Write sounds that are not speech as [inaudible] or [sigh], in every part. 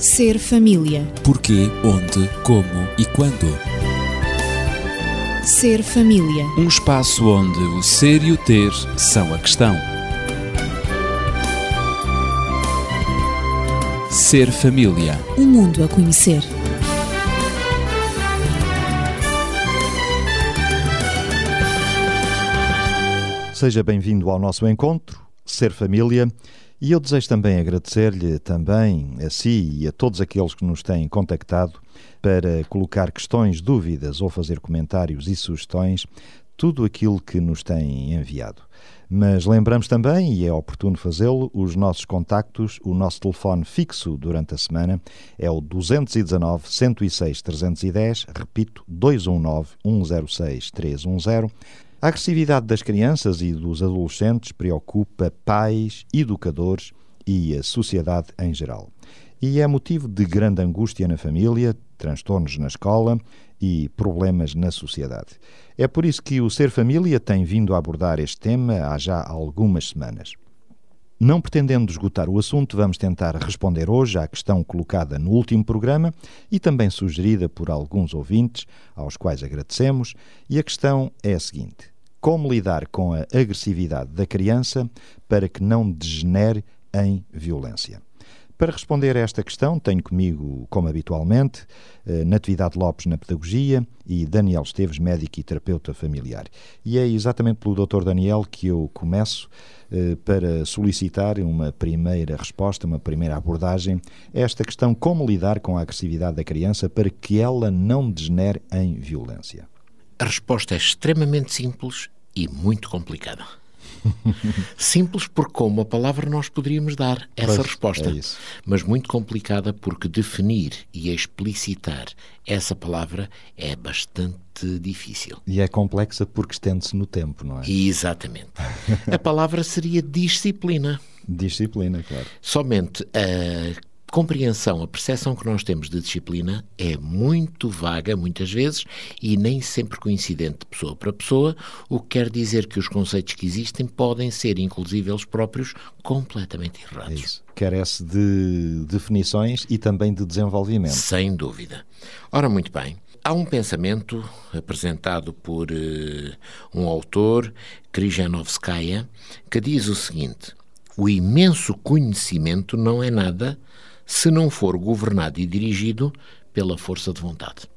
Ser família. Porquê, onde, como e quando. Ser família. Um espaço onde o ser e o ter são a questão. Ser família. Um mundo a conhecer. Seja bem-vindo ao nosso encontro, Ser Família, e eu desejo também agradecer-lhe também a si e a todos aqueles que nos têm contactado para colocar questões, dúvidas ou fazer comentários e sugestões, tudo aquilo que nos têm enviado. Mas lembramos também, e é oportuno fazê-lo, os nossos contactos, o nosso telefone fixo durante a semana é o 219 106 310, repito, 219 106 310. A agressividade das crianças e dos adolescentes preocupa pais, educadores e a sociedade em geral. E é motivo de grande angústia na família, transtornos na escola e problemas na sociedade. É por isso que o Ser Família tem vindo a abordar este tema há já algumas semanas. Não pretendendo esgotar o assunto, vamos tentar responder hoje à questão colocada no último programa e também sugerida por alguns ouvintes, aos quais agradecemos, e a questão é a seguinte: como lidar com a agressividade da criança para que não degenere em violência? Para responder a esta questão, tenho comigo, como habitualmente, eh, Natividade Lopes na Pedagogia e Daniel Esteves, médico e terapeuta familiar. E é exatamente pelo Dr. Daniel que eu começo eh, para solicitar uma primeira resposta, uma primeira abordagem esta questão: como lidar com a agressividade da criança para que ela não degenere em violência. A resposta é extremamente simples e muito complicada. [laughs] Simples porque com uma palavra nós poderíamos dar essa Pois, resposta, é mas muito complicada porque definir e explicitar essa palavra é bastante difícil. E é complexa porque estende-se no tempo, não é? Exatamente. A palavra seria disciplina. Disciplina, claro. Somente a compreensão, a percepção que nós temos de disciplina é muito vaga, muitas vezes, e nem sempre coincidente de pessoa para pessoa, o que quer dizer que os conceitos que existem podem ser, inclusive eles próprios, completamente É errados. isso. Carece de definições e também de desenvolvimento. Sem dúvida. Ora, muito bem. Há um pensamento apresentado por eh, um autor, Krijanovskaya, que diz o seguinte: o imenso conhecimento não é nada se não for governado e dirigido pela força de vontade.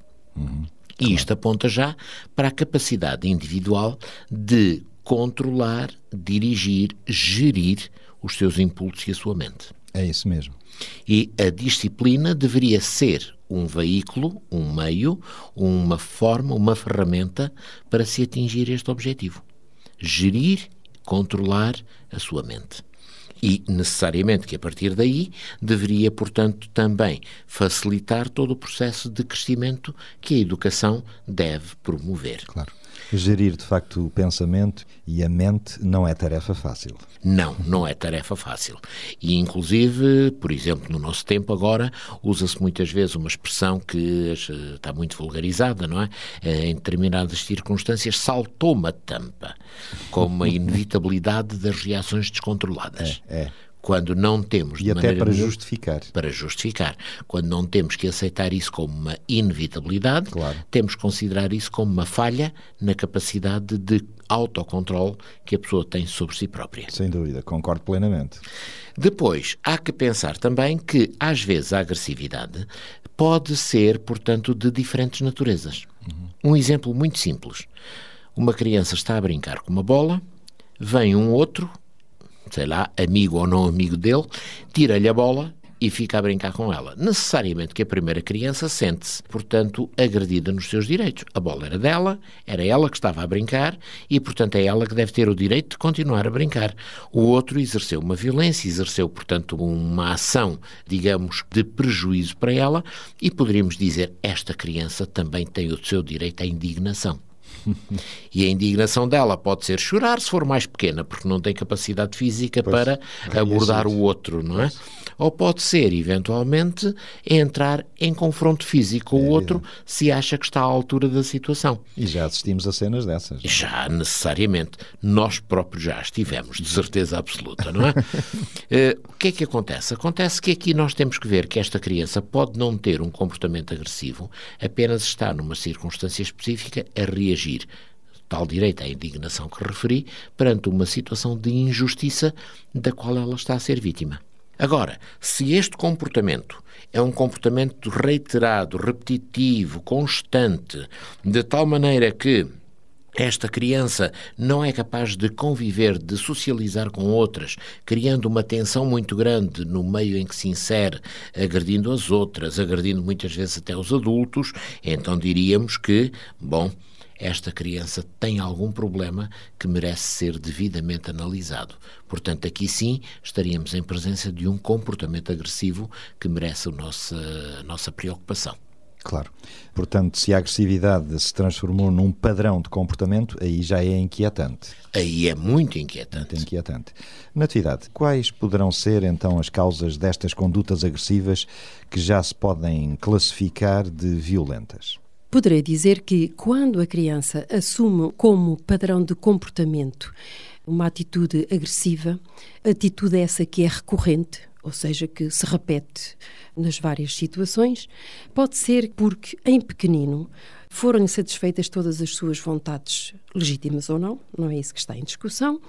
E isto aponta já para a capacidade individual de controlar, dirigir, gerir os seus impulsos e a sua mente. É isso mesmo. E a disciplina deveria ser um veículo, um meio, uma forma, uma ferramenta para se atingir este objetivo. Gerir, controlar a sua mente. E, necessariamente, que a partir daí deveria, portanto, também facilitar todo o processo de crescimento que a educação deve promover. Claro. Gerir, de facto, o pensamento e a mente não é tarefa fácil. Não, não é tarefa fácil. E, inclusive, por exemplo, no nosso tempo agora, usa-se muitas vezes uma expressão que eh, está muito vulgarizada, não é? Eh, Em determinadas circunstâncias, saltou-me a tampa, como uma inevitabilidade das reações descontroladas. É. Quando não temos E até para nenhuma- justificar. para justificar. Quando não temos que aceitar isso como uma inevitabilidade, Claro. temos que considerar isso como uma falha na capacidade de autocontrole que a pessoa tem sobre si própria. Sem dúvida, concordo plenamente. Depois, há que pensar também que, às vezes, a agressividade pode ser, portanto, de diferentes naturezas. Um exemplo muito simples. Uma criança está a brincar com uma bola, vem um outro, sei lá, amigo ou não amigo dele, tira-lhe a bola e fica a brincar com ela. Necessariamente que a primeira criança sente-se, portanto, agredida nos seus direitos. A bola era dela, era ela que estava a brincar e, portanto, é ela que deve ter o direito de continuar a brincar. O outro exerceu uma violência, exerceu, portanto, uma ação, digamos, de prejuízo para ela e poderíamos dizer esta criança também tem o seu direito à indignação. E a indignação dela pode ser chorar se for mais pequena, porque não tem capacidade física pois, para abordar o outro, não é? Ou pode ser, eventualmente, entrar em confronto físico com é, o outro é. se acha que está à altura da situação. E já assistimos a cenas dessas. É? Já, necessariamente. Nós próprios já estivemos, de certeza absoluta, não é? uh, [laughs] o que é que acontece? Acontece que aqui nós temos que ver que esta criança pode não ter um comportamento agressivo, apenas está numa circunstância específica a reagir tal direito à indignação que referi, perante uma situação de injustiça da qual ela está a ser vítima. Agora, se este comportamento é um comportamento reiterado, repetitivo, constante, de tal maneira que esta criança não é capaz de conviver, de socializar com outras, criando uma tensão muito grande no meio em que se insere, agredindo as outras, agredindo muitas vezes até os adultos, então diríamos que, bom, esta criança tem algum problema que merece ser devidamente analisado. Portanto, aqui sim estaríamos em presença de um comportamento agressivo que merece a nossa, a nossa preocupação. Claro. Portanto, se a agressividade se transformou num padrão de comportamento, aí já é inquietante. Aí é muito inquietante. Muito inquietante. Natividade, quais poderão ser então as causas destas condutas agressivas que já se podem classificar de violentas? Poderei dizer que quando a criança assume como padrão de comportamento uma atitude agressiva, atitude essa que é recorrente, ou seja, que se repete nas várias situações, pode ser porque, em pequenino, foram satisfeitas todas as suas vontades, legítimas ou não, não é isso que está em discussão,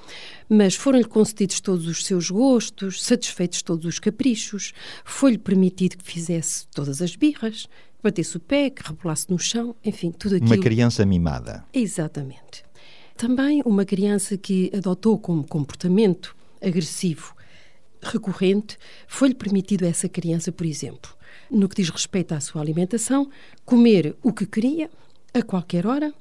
mas foram-lhe concedidos todos os seus gostos, satisfeitos todos os caprichos, foi-lhe permitido que fizesse todas as birras, batesse o pé, que rebolasse no chão, enfim, tudo aquilo. Uma criança mimada. Exatamente. Também uma criança que adotou como comportamento agressivo recorrente, foi-lhe permitido a essa criança, por exemplo, no que diz respeito à sua alimentação, comer o que queria, a qualquer hora,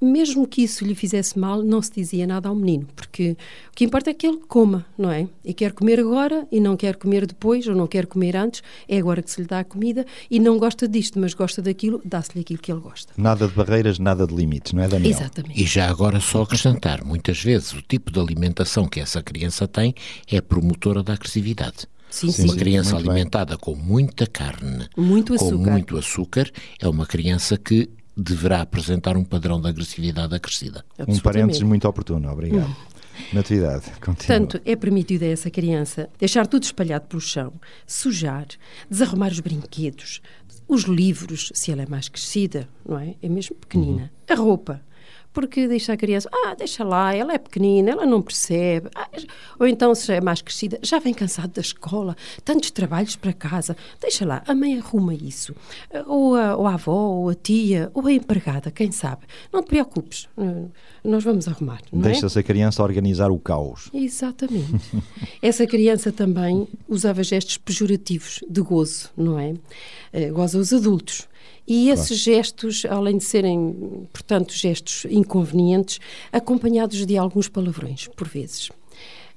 mesmo que isso lhe fizesse mal, não se dizia nada ao menino, porque o que importa é que ele coma, não é? E quer comer agora e não quer comer depois, ou não quer comer antes, é agora que se lhe dá a comida e não gosta disto, mas gosta daquilo, dá-se-lhe aquilo que ele gosta. Nada de barreiras, nada de limites, não é, Daniel? Exatamente. E já agora só acrescentar, muitas vezes o tipo de alimentação que essa criança tem é promotora da agressividade. Sim, sim. Uma criança alimentada bem. com muita carne, muito com muito açúcar, é uma criança que deverá apresentar um padrão de agressividade acrescida. Um parênteses muito oportuno, obrigado. Hum. Natividade, continua. Portanto, é permitido a essa criança deixar tudo espalhado pelo chão, sujar, desarrumar os brinquedos, os livros, se ela é mais crescida, não é? É mesmo pequenina. Uhum. A roupa, porque deixa a criança, ah, deixa lá, ela é pequenina, ela não percebe. Ah, ou então, se já é mais crescida, já vem cansado da escola, tantos trabalhos para casa, deixa lá, a mãe arruma isso. Ou a, ou a avó, ou a tia, ou a empregada, quem sabe. Não te preocupes, nós vamos arrumar. Deixa-se é? a criança organizar o caos. Exatamente. Essa criança também usava gestos pejorativos de gozo, não é? Eh, goza os adultos. E esses claro. gestos, além de serem, portanto, gestos inconvenientes, acompanhados de alguns palavrões, por vezes.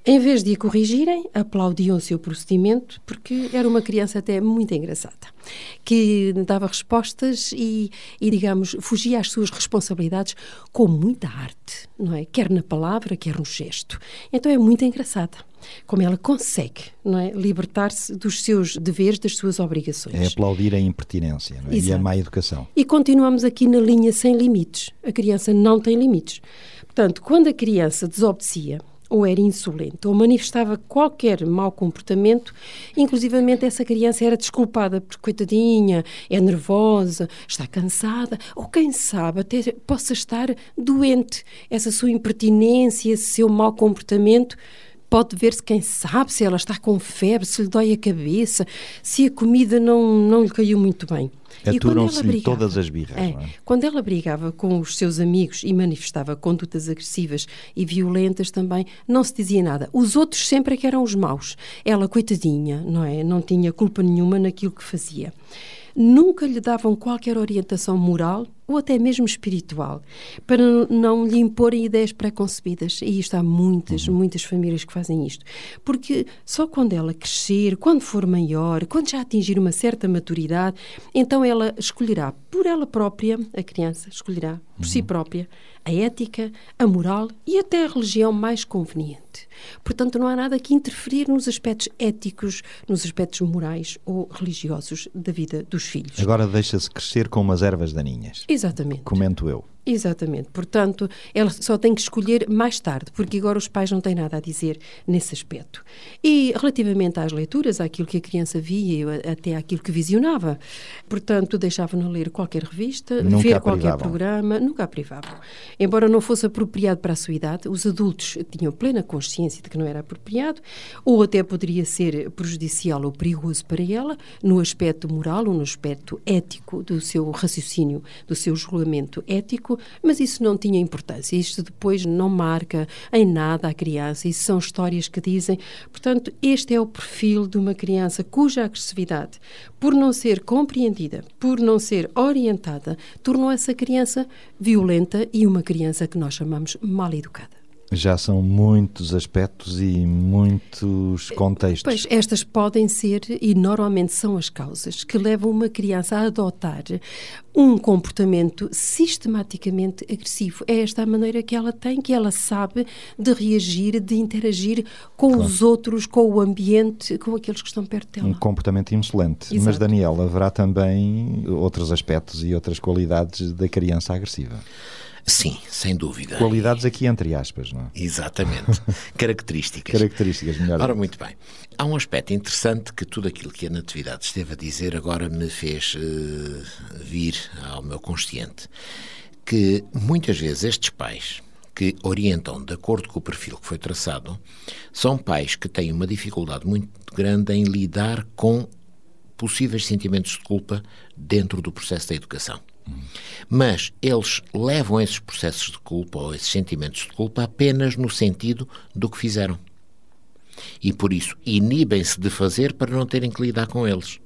Em vez de a corrigirem, aplaudiam o seu procedimento, porque era uma criança até muito engraçada, que dava respostas e, e, digamos, fugia às suas responsabilidades com muita arte, não é? Quer na palavra, quer no gesto. Então é muito engraçada como ela consegue não é, libertar-se dos seus deveres, das suas obrigações. É aplaudir a impertinência é? e a má educação. E continuamos aqui na linha sem limites. A criança não tem limites. Portanto, quando a criança desobedecia, ou era insolente, ou manifestava qualquer mau comportamento, inclusivamente essa criança era desculpada, porque coitadinha, é nervosa, está cansada, ou quem sabe até possa estar doente. Essa sua impertinência, esse seu mau comportamento pode ver-se, quem sabe, se ela está com febre, se lhe dói a cabeça, se a comida não, não lhe caiu muito bem. Aturam-se todas as birras. É, é? Quando ela brigava com os seus amigos e manifestava condutas agressivas e violentas também, não se dizia nada. Os outros sempre é que eram os maus. Ela, coitadinha, não é? Não tinha culpa nenhuma naquilo que fazia nunca lhe davam qualquer orientação moral ou até mesmo espiritual, para não lhe imporem ideias pré-concebidas. E isto há muitas, uhum. muitas famílias que fazem isto. Porque só quando ela crescer, quando for maior, quando já atingir uma certa maturidade, então ela escolherá por ela própria, a criança escolherá por si própria, a ética, a moral e até a religião mais conveniente. Portanto, não há nada que interferir nos aspectos éticos, nos aspectos morais ou religiosos da vida dos filhos. Agora deixa-se crescer com umas ervas daninhas. Exatamente. Comento eu. Exatamente. Portanto, ela só tem que escolher mais tarde, porque agora os pais não têm nada a dizer nesse aspecto. E relativamente às leituras, àquilo que a criança via, até àquilo que visionava, portanto, deixavam-na ler qualquer revista, Nunca ver qualquer programa, nunca a privavam. Embora não fosse apropriado para a sua idade, os adultos tinham plena consciência de que não era apropriado, ou até poderia ser prejudicial ou perigoso para ela, no aspecto moral ou no aspecto ético do seu raciocínio, do seu julgamento ético, mas isso não tinha importância. Isto depois não marca em nada a criança. Isso são histórias que dizem. Portanto, este é o perfil de uma criança cuja agressividade, por não ser compreendida, por não ser orientada, tornou essa criança violenta e uma criança que nós chamamos mal educada. Já são muitos aspectos e muitos contextos. Pois, estas podem ser, e normalmente são as causas, que levam uma criança a adotar um comportamento sistematicamente agressivo. É esta a maneira que ela tem, que ela sabe de reagir, de interagir com Claro. os outros, com o ambiente, com aqueles que estão perto dela. Um comportamento insolente. Mas, Exato. Daniel, haverá também outros aspectos e outras qualidades da criança agressiva. Sim, sem dúvida. Qualidades aqui entre aspas, não é? Exatamente. [laughs] Características. Características, melhor. Ora, muito bem. Há um aspecto interessante que tudo aquilo que a Natividade esteve a dizer agora me fez eh, vir ao meu consciente. Que muitas vezes estes pais que orientam de acordo com o perfil que foi traçado são pais que têm uma dificuldade muito grande em lidar com possíveis sentimentos de culpa dentro do processo da educação. Mas eles levam esses processos de culpa ou esses sentimentos de culpa apenas no sentido do que fizeram. E por isso inibem-se de fazer para não terem que lidar com eles.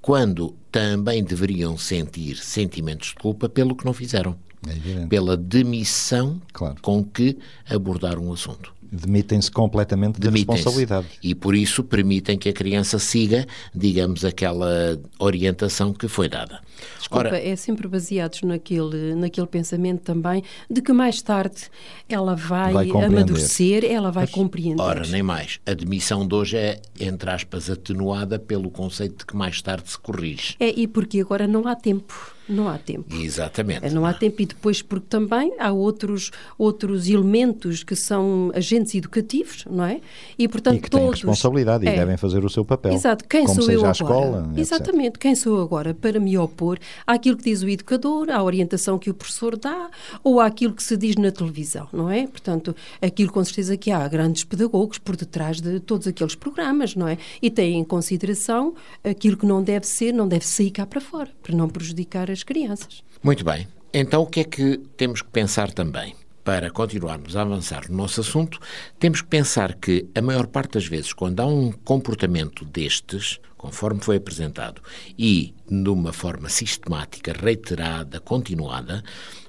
Quando também deveriam sentir sentimentos de culpa pelo que não fizeram. É. Pela demissão Claro. com que abordaram o assunto. Demitem-se completamente da Demitem-se. responsabilidade. E por isso permitem que a criança siga, digamos, aquela orientação que foi dada. Desculpa, Ora, é sempre baseados naquele, naquele pensamento também de que mais tarde ela vai, Vai amadurecer, ela vai compreender. ora, nem mais. A demissão de hoje é, entre aspas, atenuada pelo conceito de que mais tarde se corrige. É, e porque agora não há tempo. Não há tempo. Exatamente. Não há tempo e depois porque também há outros, outros elementos que são agentes educativos, não é? E portanto E que têm todos... responsabilidade e É. devem fazer o seu papel. Exato, quem como sou seja eu a agora? escola, etc. Exatamente, quem sou eu agora para me opor àquilo que diz o educador, à orientação que o professor dá ou àquilo que se diz na televisão, não é? Portanto, aquilo com certeza que há grandes pedagogos por detrás de todos aqueles programas, não é? E têm em consideração aquilo que não deve ser, não deve sair cá para fora, para não prejudicar as crianças. Muito bem. Então, o que é que temos que pensar também? Para continuarmos a avançar no nosso assunto, temos que pensar que, a maior parte das vezes, quando há um comportamento destes, conforme foi apresentado, e de uma forma sistemática, reiterada, continuada,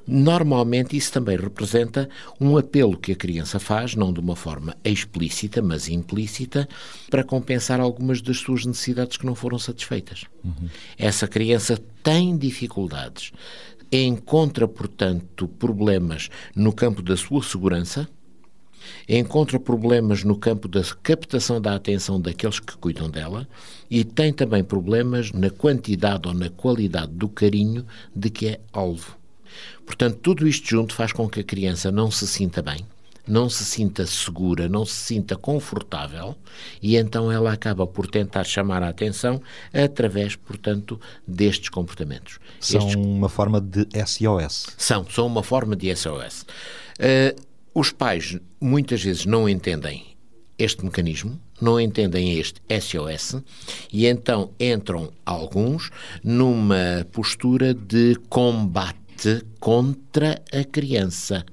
normalmente isso também representa um apelo que a criança faz, não de uma forma explícita, mas implícita, para compensar algumas das suas necessidades que não foram satisfeitas. Essa criança tem dificuldades, encontra, portanto, problemas no campo da sua segurança, encontra problemas no campo da captação da atenção daqueles que cuidam dela e tem também problemas na quantidade ou na qualidade do carinho de que é alvo. Portanto, tudo isto junto faz com que a criança não se sinta bem, não se sinta segura, não se sinta confortável e então ela acaba por tentar chamar a atenção através, portanto, destes comportamentos. São Estes uma forma de SOS. são, são uma forma de SOS. Eh, os pais muitas vezes não entendem este mecanismo, não entendem este SOS e então entram alguns numa postura de combate contra a criança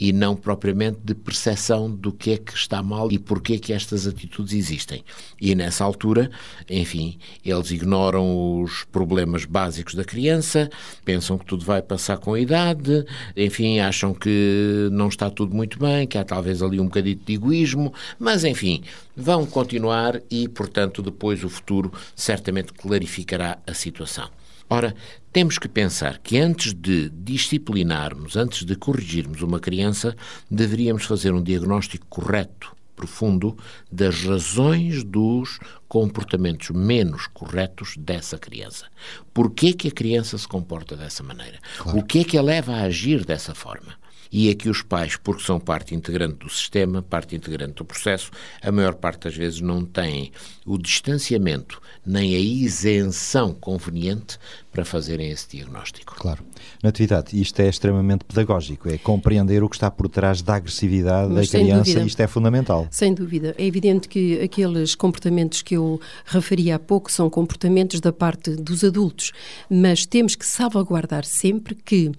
e não propriamente de percepção do que é que está mal e porquê que estas atitudes existem. E nessa altura, enfim, eles ignoram os problemas básicos da criança, pensam que tudo vai passar com a idade, enfim, acham que não está tudo muito bem, que há talvez ali um bocadinho de egoísmo, mas enfim, vão continuar e, portanto, depois o futuro certamente clarificará a situação. Ora, temos que pensar que antes de disciplinarmos, antes de corrigirmos uma criança, deveríamos fazer um diagnóstico correto, profundo, das razões dos comportamentos menos corretos dessa criança. Por que que a criança se comporta dessa maneira? Claro. O que é que a leva a agir dessa forma? E é que os pais, porque são parte integrante do sistema, parte integrante do processo, a maior parte das vezes não têm o distanciamento nem a isenção conveniente para fazerem esse diagnóstico. Claro. Natividade, isto é extremamente pedagógico, é compreender o que está por trás da agressividade Mas, da criança, isto é fundamental. Sem dúvida. É evidente que aqueles comportamentos que eu referi há pouco são comportamentos da parte dos adultos, mas temos que salvaguardar sempre que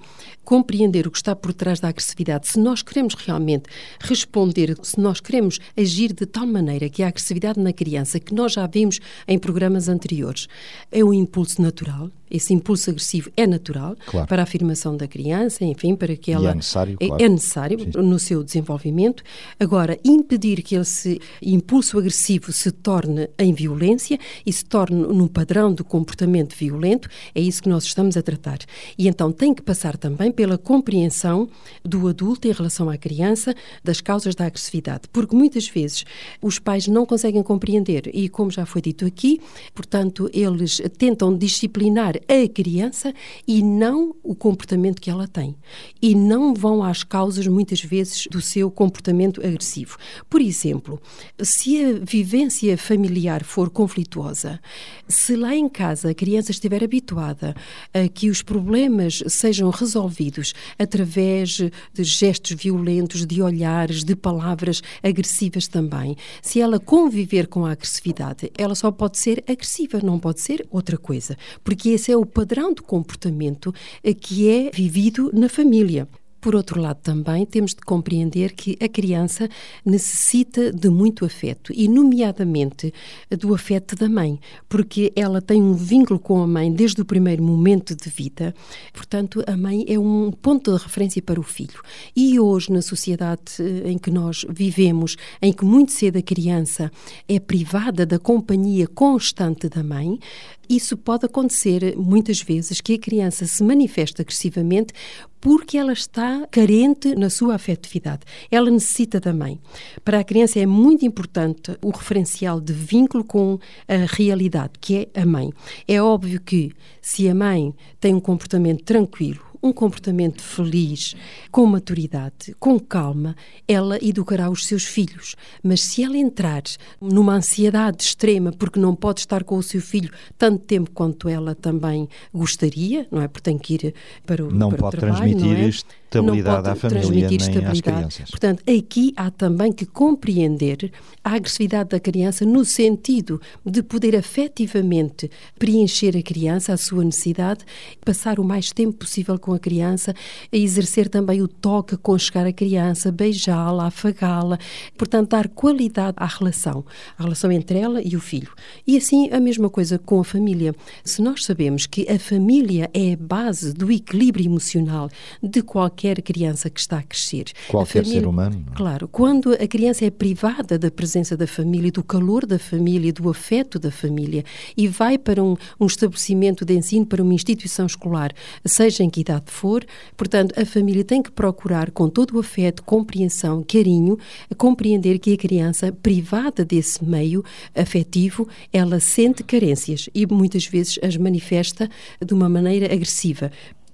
compreender o que está por trás da agressividade, se nós queremos realmente responder, se nós queremos agir de tal maneira que a agressividade na criança, que nós já vimos em programas anteriores, é um impulso natural, esse impulso agressivo é natural claro. para a afirmação da criança, enfim, para que ela. E é necessário, é, claro. é necessário Sim. no seu desenvolvimento. Agora, impedir que esse impulso agressivo se torne em violência e se torne num padrão de comportamento violento, é isso que nós estamos a tratar. E então tem que passar também pela compreensão do adulto em relação à criança das causas da agressividade, porque muitas vezes os pais não conseguem compreender e, como já foi dito aqui, portanto, eles tentam disciplinar a criança e não o comportamento que ela tem. E não vão às causas, muitas vezes, do seu comportamento agressivo. Por exemplo, se a vivência familiar for conflituosa, se lá em casa a criança estiver habituada a que os problemas sejam resolvidos através de gestos violentos, de olhares, de palavras agressivas também, se ela conviver com a agressividade, ela só pode ser agressiva, não pode ser outra coisa, porque esse é o padrão de comportamento eh, que é vivido na família. Por outro lado, também temos de compreender que a criança necessita de muito afeto e, nomeadamente, do afeto da mãe, porque ela tem um vínculo com a mãe desde o primeiro momento de vida. Portanto, a mãe é um ponto de referência para o filho. E hoje, na sociedade eh, em que nós vivemos, em que muito cedo a criança é privada da companhia constante da mãe, isso pode acontecer muitas vezes que a criança se manifesta agressivamente porque ela está carente na sua afetividade. Ela necessita da mãe. Para a criança é muito importante o referencial de vínculo com a realidade, que é a mãe. É óbvio que se a mãe tem um comportamento tranquilo, um comportamento feliz, com maturidade, com calma, ela educará os seus filhos. Mas se ela entrar numa ansiedade extrema porque não pode estar com o seu filho tanto tempo quanto ela também gostaria, não é? Porque tem que ir para o, não para pode o trabalho, transmitir não é? Estabilidade à família nem estabilidade. às crianças. Portanto, aqui há também que compreender a agressividade da criança no sentido de poder afetivamente preencher a criança, a sua necessidade, passar o mais tempo possível com a criança, a exercer também o toque, aconchegar a criança, beijá-la, afagá-la, portanto, dar qualidade à relação, à relação entre ela e o filho. E assim a mesma coisa com a família. Se nós sabemos que a família é a base do equilíbrio emocional de qualquer criança que está a crescer. Qualquer a família, ser humano. É? Claro, quando a criança é privada da presença da família, do calor da família, do afeto da família e vai para um, um estabelecimento de ensino, para uma instituição escolar, seja em que idade for, portanto, a família tem que procurar, com todo o afeto, compreensão, carinho, compreender que a criança, privada desse meio afetivo, ela sente carências e muitas vezes as manifesta de uma maneira agressiva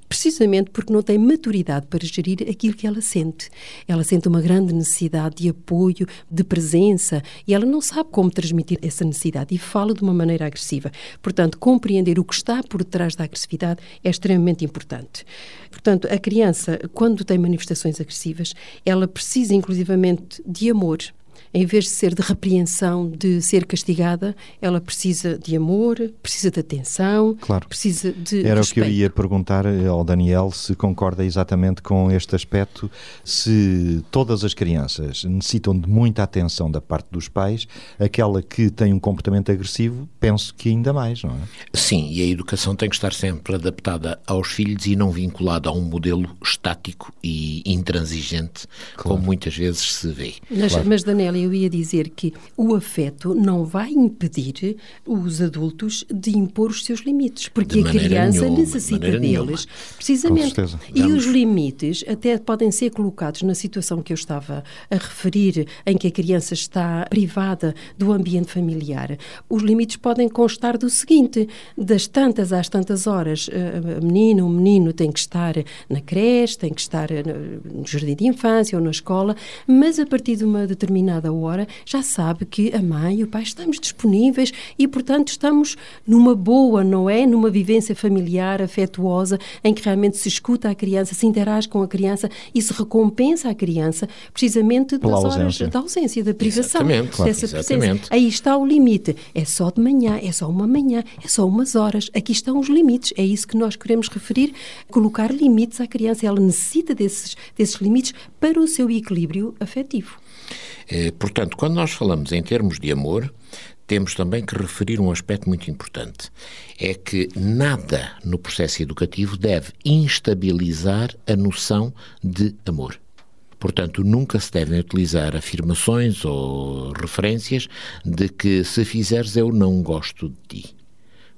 precisamente porque não tem maturidade para gerir aquilo que ela sente. Ela sente uma grande necessidade de apoio, de presença, e ela não sabe como transmitir essa necessidade e fala de uma maneira agressiva. Portanto, compreender o que está por detrás da agressividade é extremamente importante. Portanto, a criança, quando tem manifestações agressivas, ela precisa inclusivamente de amor, em vez de ser de repreensão, de ser castigada, ela precisa de amor, precisa de atenção, claro. precisa de Era respeito. o que eu ia perguntar ao Daniel se concorda exatamente com este aspecto, se todas as crianças necessitam de muita atenção da parte dos pais, aquela que tem um comportamento agressivo, penso que ainda mais, não é? Sim, e a educação tem que estar sempre adaptada aos filhos e não vinculada a um modelo estático e intransigente, claro. como muitas vezes se vê. Mas, claro. mas Daniel, eu ia dizer que o afeto não vai impedir os adultos de impor os seus limites, porque De a criança nenhuma, de necessita maneira deles, nenhuma. precisamente. E Vamos. os limites até podem ser colocados na situação que eu estava a referir, em que a criança está privada do ambiente familiar. Os limites podem constar do seguinte: das tantas às tantas horas, eh, a menina ou o menino tem que estar na creche, tem que estar eh, no jardim de infância ou na escola, mas a partir de uma determinada hora já sabe que a mãe e o pai estamos disponíveis e, portanto, estamos numa boa, não é? Numa vivência familiar, afetuosa, em que realmente se escuta a criança, se interage com a criança e se recompensa a criança precisamente Pela das horas ausência. da ausência, da privação Exatamente, claro. dessa. Exatamente. Aí está o limite. É só de manhã, é só uma manhã, é só umas horas. Aqui estão os limites. É isso que nós queremos referir, colocar limites à criança. Ela necessita desses, desses limites para o seu equilíbrio afetivo. Eh, Portanto, quando nós falamos em termos de amor, temos também que referir um aspecto muito importante. É que nada no processo educativo deve instabilizar a noção de amor. Portanto, nunca se devem utilizar afirmações ou referências de que se fizeres eu não gosto de ti.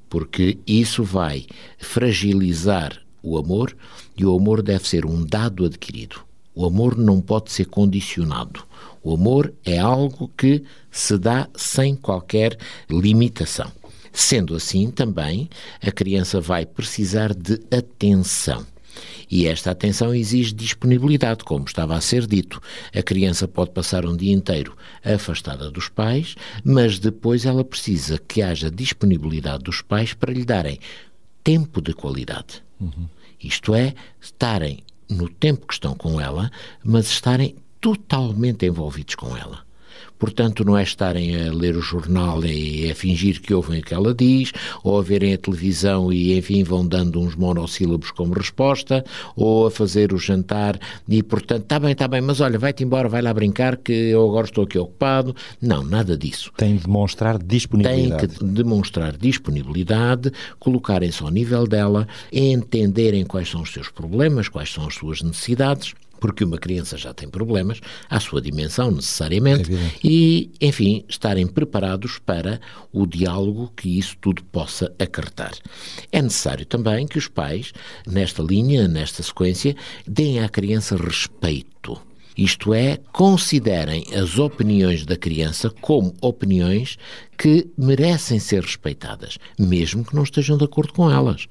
Porque isso vai fragilizar o amor e o amor deve ser um dado adquirido. O amor não pode ser condicionado. O amor é algo que se dá sem qualquer limitação. Sendo assim, também, a criança vai precisar de atenção. E esta atenção exige disponibilidade, como estava a ser dito. A criança pode passar um dia inteiro afastada dos pais, mas depois ela precisa que haja disponibilidade dos pais para lhe darem tempo de qualidade. Isto é, estarem no tempo que estão com ela, mas estarem totalmente envolvidos com ela. Portanto, não é estarem a ler o jornal e a fingir que ouvem o que ela diz, ou a verem a televisão e, enfim, vão dando uns monossílabos como resposta, ou a fazer o jantar e, portanto, está bem, está bem, mas olha, vai-te embora, vai lá brincar que eu agora estou aqui ocupado. Não, nada disso. Tem de demonstrar Tem disponibilidade. que demonstrar disponibilidade, colocarem-se ao nível dela, entenderem quais são os seus problemas, quais são as suas necessidades, porque uma criança já tem problemas, à sua dimensão necessariamente, Evidente. e, enfim, estarem preparados para o diálogo que isso tudo possa acarretar. É necessário também que os pais, nesta linha, nesta sequência, deem à criança respeito. Isto é, considerem as opiniões da criança como opiniões que merecem ser respeitadas, mesmo que não estejam de acordo com elas.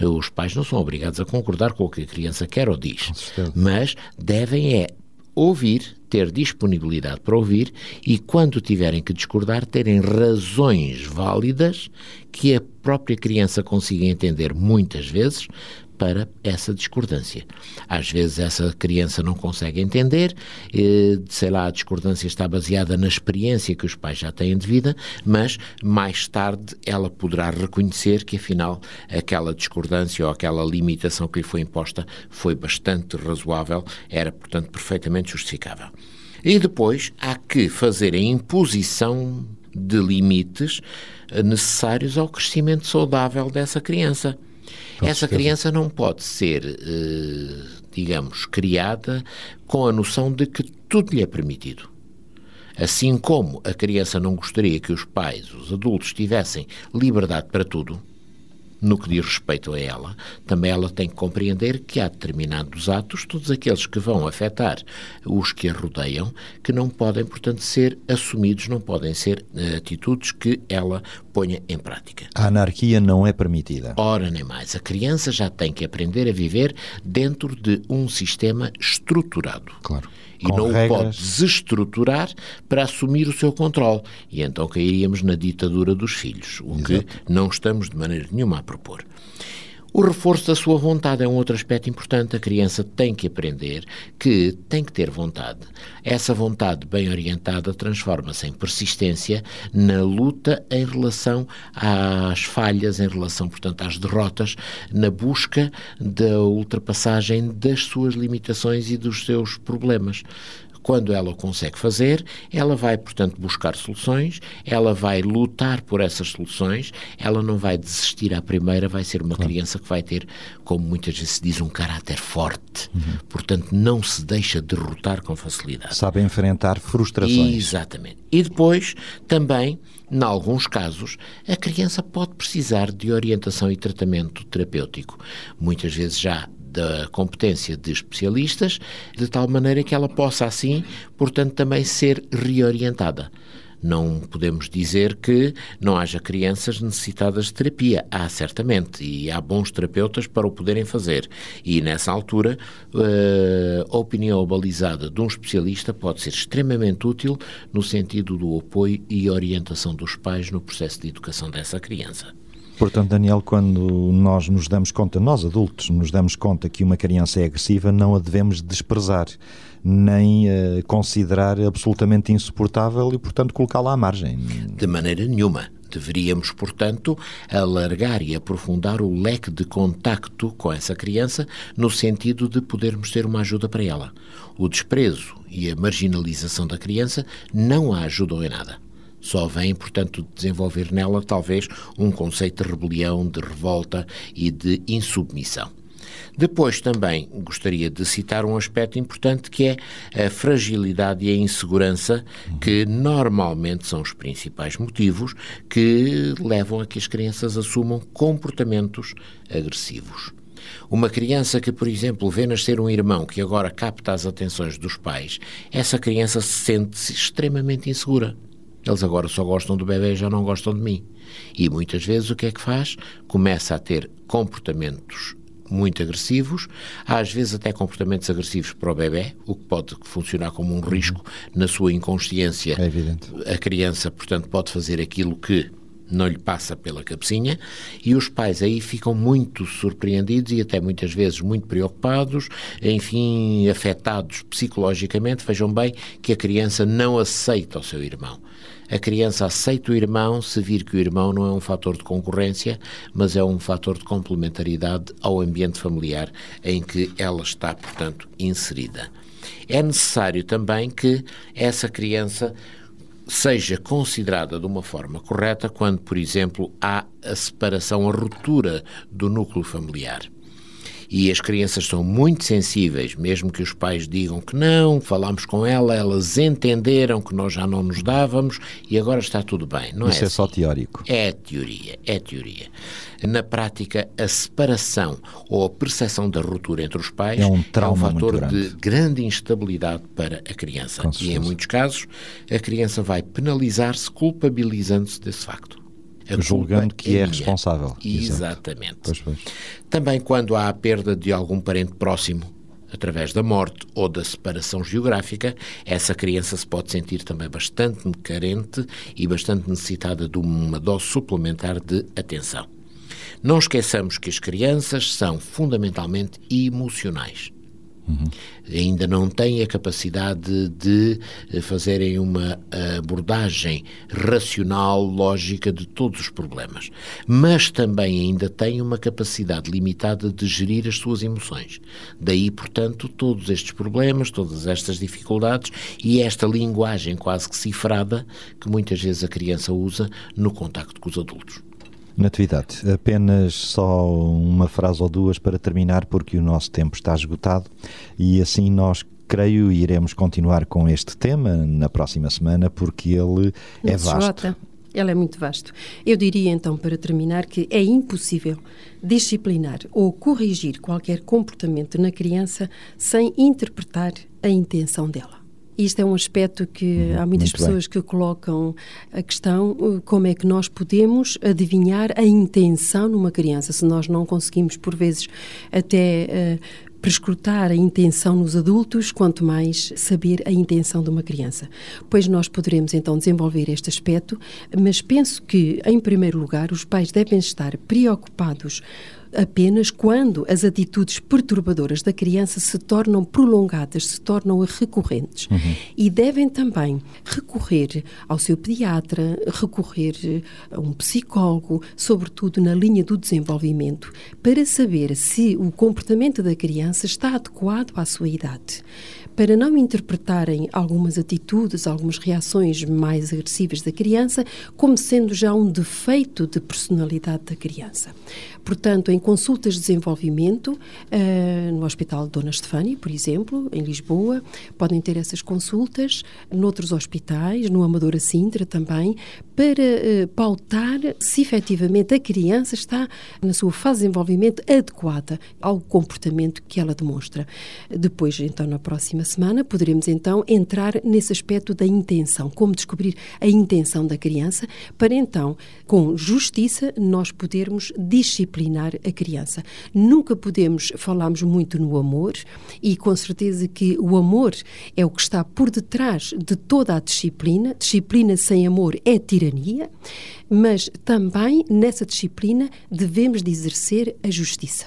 Os pais não são obrigados a concordar com o que a criança quer ou diz, mas devem é ouvir, ter disponibilidade para ouvir e, quando tiverem que discordar, terem razões válidas que a própria criança consiga entender muitas vezes para essa discordância. Às vezes essa criança não consegue entender, eh, sei lá, a discordância está baseada na experiência que os pais já têm de vida, mas mais tarde ela poderá reconhecer que afinal aquela discordância ou aquela limitação que lhe foi imposta foi bastante razoável, era portanto perfeitamente justificável. E depois há que fazer a imposição de limites eh, necessários ao crescimento saudável dessa criança. Essa certeza. criança não pode ser, eh, digamos, criada com a noção de que tudo lhe é permitido. Assim como a criança não gostaria que os pais, os adultos, tivessem liberdade para tudo, no que diz respeito a ela, também ela tem que compreender que há determinados atos, todos aqueles que vão afetar os que a rodeiam, que não podem, portanto, ser assumidos, não podem ser eh, atitudes que ela ponha em prática. A anarquia não é permitida. Ora nem mais, a criança já tem que aprender a viver dentro de um sistema estruturado. Claro. E Com não o regras. pode desestruturar para assumir o seu controle. E então cairíamos na ditadura dos filhos, o que não estamos de maneira nenhuma a propor. O reforço da sua vontade é um outro aspecto importante. A criança tem que aprender que tem que ter vontade. Essa vontade bem orientada transforma-se em persistência na luta em relação às falhas, em relação, portanto, às derrotas, na busca da ultrapassagem das suas limitações e dos seus problemas Quando ela o consegue fazer, ela vai, portanto, buscar soluções, ela vai lutar por essas soluções, ela não vai desistir à primeira, vai ser uma claro. criança que vai ter, como muitas vezes se diz, um caráter forte. Uhum. Portanto, não se deixa derrotar com facilidade. Sabe enfrentar frustrações. Exatamente. E depois, também, em alguns casos, a criança pode precisar de orientação e tratamento terapêutico. Muitas vezes já da competência de especialistas, de tal maneira que ela possa, assim, portanto, também ser reorientada. Não podemos dizer que não haja crianças necessitadas de terapia. Há certamente, e há bons terapeutas para o poderem fazer. E nessa altura, eh, a opinião balizada de um especialista pode ser extremamente útil no sentido do apoio e orientação dos pais no processo de educação dessa criança. Portanto, Daniel, quando nós nos damos conta, nós adultos, nos damos conta que uma criança é agressiva, não a devemos desprezar, nem uh, considerar absolutamente insuportável e, portanto, colocá-la à margem. De maneira nenhuma. Deveríamos, portanto, alargar e aprofundar o leque de contacto com essa criança no sentido de podermos ter uma ajuda para ela. O desprezo e a marginalização da criança não a ajudam em nada. Só vem, portanto, desenvolver nela talvez um conceito de rebelião, de revolta e de insubmissão. Depois também gostaria de citar um aspecto importante que é a fragilidade e a insegurança, que normalmente são os principais motivos que levam a que as crianças assumam comportamentos agressivos. Uma criança que, por exemplo, vê nascer um irmão que agora capta as atenções dos pais, essa criança sente-se extremamente insegura. Eles agora só gostam do bebê e já não gostam de mim. E muitas vezes o que é que faz? Começa a ter comportamentos muito agressivos, às vezes até comportamentos agressivos para o bebê, o que pode funcionar como um risco na sua inconsciência. É evidente. A criança, portanto, pode fazer aquilo que não lhe passa pela cabecinha e os pais aí ficam muito surpreendidos e até muitas vezes muito preocupados, enfim, afetados psicologicamente. Vejam bem que a criança não aceita o seu irmão. A criança aceita o irmão se vir que o irmão não é um fator de concorrência, mas é um fator de complementaridade ao ambiente familiar em que ela está, portanto, inserida. É necessário também que essa criança seja considerada de uma forma correta quando, por exemplo, há a separação, a ruptura do núcleo familiar. E as crianças são muito sensíveis, mesmo que os pais digam que não, falámos com ela, elas entenderam que nós já não nos dávamos e agora está tudo bem. Não Isso é, é só teórico. É teoria, é teoria. Na prática, a separação ou a percepção da ruptura entre os pais é um, é um fator de grande instabilidade para a criança. E em muitos casos, a criança vai penalizar-se culpabilizando-se desse facto julgando que é, é responsável. Exatamente. Pois, pois. Também quando há a perda de algum parente próximo, através da morte ou da separação geográfica, essa criança se pode sentir também bastante carente e bastante necessitada de uma dose suplementar de atenção. Não esqueçamos que as crianças são fundamentalmente emocionais. Uhum. Ainda não têm a capacidade de eh, fazerem uma abordagem racional, lógica de todos os problemas, mas também ainda têm uma capacidade limitada de gerir as suas emoções. Daí, portanto, todos estes problemas, todas estas dificuldades e esta linguagem quase que cifrada que muitas vezes a criança usa no contacto com os adultos. Natividade, apenas só uma frase ou duas para terminar, porque o nosso tempo está esgotado e assim nós creio iremos continuar com este tema na próxima semana, porque ele é vasto. Ele é muito vasto. Eu diria então, para terminar, que é impossível disciplinar ou corrigir qualquer comportamento na criança sem interpretar a intenção dela. Isto é um aspecto que uhum, há muitas pessoas bem. que colocam a questão uh, como é que nós podemos adivinhar a intenção numa criança, se nós não conseguimos, por vezes, até uh, prescrutar a intenção nos adultos, quanto mais saber a intenção de uma criança. Pois nós poderemos então desenvolver este aspecto, mas penso que, em primeiro lugar, os pais devem estar preocupados apenas quando as atitudes perturbadoras da criança se tornam prolongadas, se tornam recorrentes. Uhum. E devem também recorrer ao seu pediatra, recorrer a um psicólogo, sobretudo na linha do desenvolvimento, para saber se o comportamento da criança está adequado à sua idade para não interpretarem algumas atitudes, algumas reações mais agressivas da criança como sendo já um defeito de personalidade da criança. Portanto, em consultas de desenvolvimento, uh, no Hospital Dona Estefânia, por exemplo, em Lisboa, podem ter essas consultas, noutros hospitais, no Amadora Sintra também, para uh, pautar se efetivamente a criança está na sua fase de desenvolvimento adequada ao comportamento que ela demonstra. Depois, então, na próxima semana, poderemos então entrar nesse aspecto da intenção, como descobrir a intenção da criança, para então, com justiça, nós podermos disciplinar disciplinar criança. Nunca podemos falarmos muito no amor e com certeza que o amor é o que está por detrás de toda a disciplina. Disciplina sem amor é tirania, mas também nessa disciplina devemos de exercer a justiça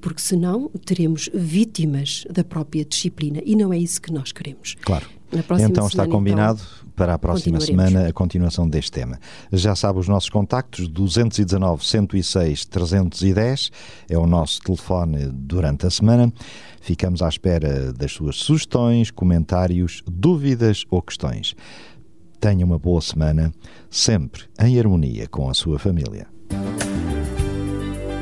porque senão teremos vítimas da própria disciplina e não é isso que nós queremos. Claro. Então está então, combinado então, para a próxima semana a continuação deste tema. Já sabe os nossos contactos, 219 106 310 é o nosso telefone durante a semana. Ficamos à espera das suas sugestões, comentários, dúvidas ou questões. Tenha uma boa semana, sempre em harmonia com a sua família.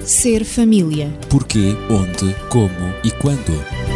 Ser família. Porquê, onde, como e quando.